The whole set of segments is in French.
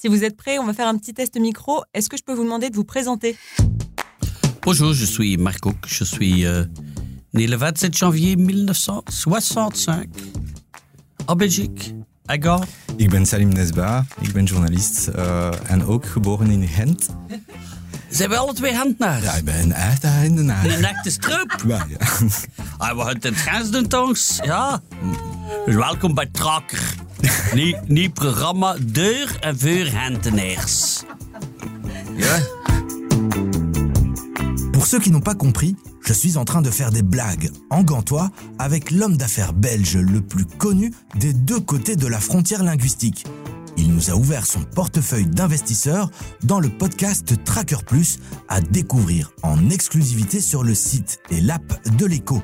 Si vous êtes prêts, on va faire un petit test micro. Est-ce que je peux vous demander de vous présenter? Bonjour, je suis Marc Cook. Je suis euh, né le 27 janvier 1965 en Belgique, à Gand. Ik ben Salim Nesba, ik ben journalist uh, en ook geboren in Gent. Zijn we alle twee handnaars? Ja, ik ben een echte Gentenaar. Een echte strup. Ja, ja. Ah, we hebben het Gens doen, tongs. Ja. Dus welkom bij Trakker. Nieuw, programma Deur en. Pour ceux qui n'ont pas compris, je suis en train de faire des blagues en gantois avec l'homme d'affaires belge le plus connu des deux côtés de la frontière linguistique. Il nous a ouvert son portefeuille d'investisseurs dans le podcast Tracker Plus à découvrir en exclusivité sur le site et l'app de l'écho.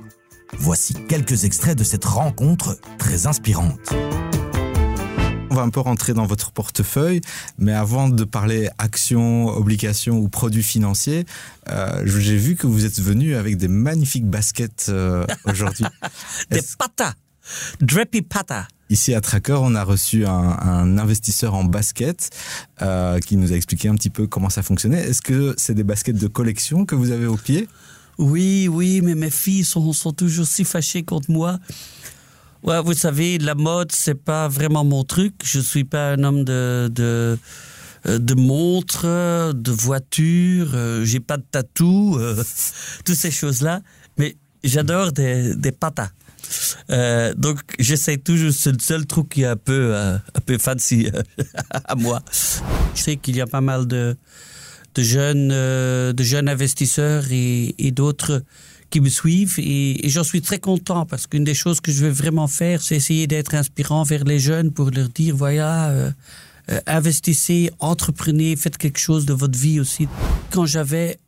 Voici quelques extraits de cette rencontre très inspirante. On va un peu rentrer dans votre portefeuille, mais avant de parler actions, obligations ou produits financiers, euh, j'ai vu que vous êtes venu avec des magnifiques baskets euh, aujourd'hui. De Est-ce- pata. Drippy pata. Ici à Tracker, on a reçu un, un investisseur en basket euh, qui nous a expliqué un petit peu comment ça fonctionnait. Est-ce que c'est des baskets de collection que vous avez au pied? Oui, oui, mais mes filles sont, sont toujours si fâchées contre moi. Ouais, vous savez, la mode, c'est pas vraiment mon truc. Je suis pas un homme de, de, euh, montres, de voitures, euh, j'ai pas de tatou, euh, toutes ces choses-là. Mais j'adore des, des patas. Donc, j'essaie toujours, c'est le seul truc qui est un peu, un peu fancy à moi. Je sais qu'il y a pas mal de, de jeunes, euh, de jeunes investisseurs et, et d'autres qui me suivent et, et j'en suis très content parce qu'une des choses que je veux vraiment faire, c'est essayer d'être inspirant vers les jeunes pour leur dire voilà, euh, euh, investissez, entreprenez, faites quelque chose de votre vie aussi. Quand j'avais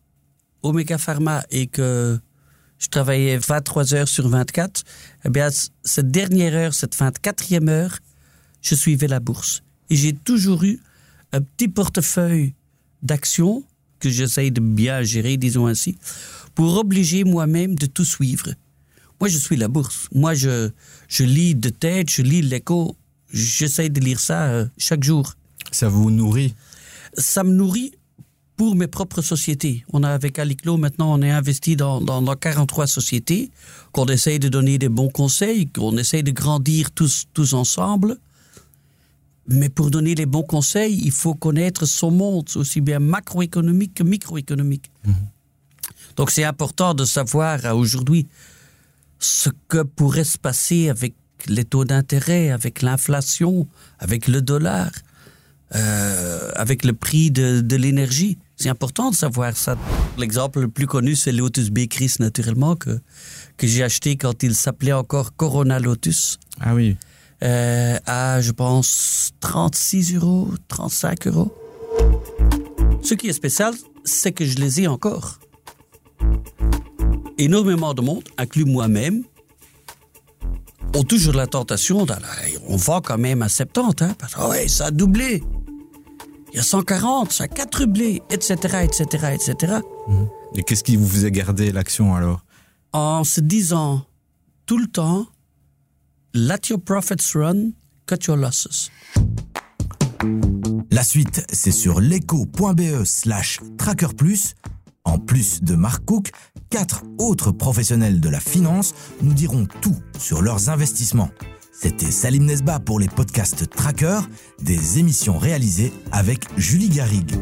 Omega Pharma et que je travaillais 23 heures sur 24, eh bien, cette dernière heure, cette 24e heure, je suivais la bourse. Et j'ai toujours eu un petit portefeuille d'actions que j'essaye de bien gérer, disons ainsi, pour obliger moi-même de tout suivre. Moi, je suis la bourse. Moi, je, je lis de tête, je lis l'écho. J'essaye de lire ça euh, chaque jour. Ça vous nourrit? Ça me nourrit pour mes propres sociétés. On a avec Aliclo, maintenant, on est investi dans, dans, dans 43 sociétés, qu'on essaye de donner des bons conseils, qu'on essaye de grandir tous, tous ensemble. Mais pour donner les bons conseils, il faut connaître son monde, aussi bien macroéconomique que microéconomique. Donc c'est important de savoir aujourd'hui ce que pourrait se passer avec les taux d'intérêt, avec l'inflation, avec le dollar, euh, avec le prix de, de l'énergie. C'est important de savoir ça. L'exemple le plus connu, c'est Lotus B. Chris, naturellement, que, que j'ai acheté quand il s'appelait encore Corona Lotus Ah oui. Euh, à, je pense, 36 euros, 35 euros. Ce qui est spécial, c'est que je les ai encore. Énormément de monde, inclus moi-même, ont toujours la tentation d'aller. On vend quand même à 70, hein, parce que ouais, ça a doublé. Il y a 140, ça a quadruplé, etc., etc., etc. Et qu'est-ce qui vous faisait garder l'action alors? En se disant tout le temps, let your profits run, cut your losses. La suite, c'est sur leco.be slash tracker. En plus de Mark Cook, quatre autres professionnels de la finance nous diront tout sur leurs investissements. C'était Salim Nesba pour les podcasts Tracker, des émissions réalisées avec Julie Garrigue.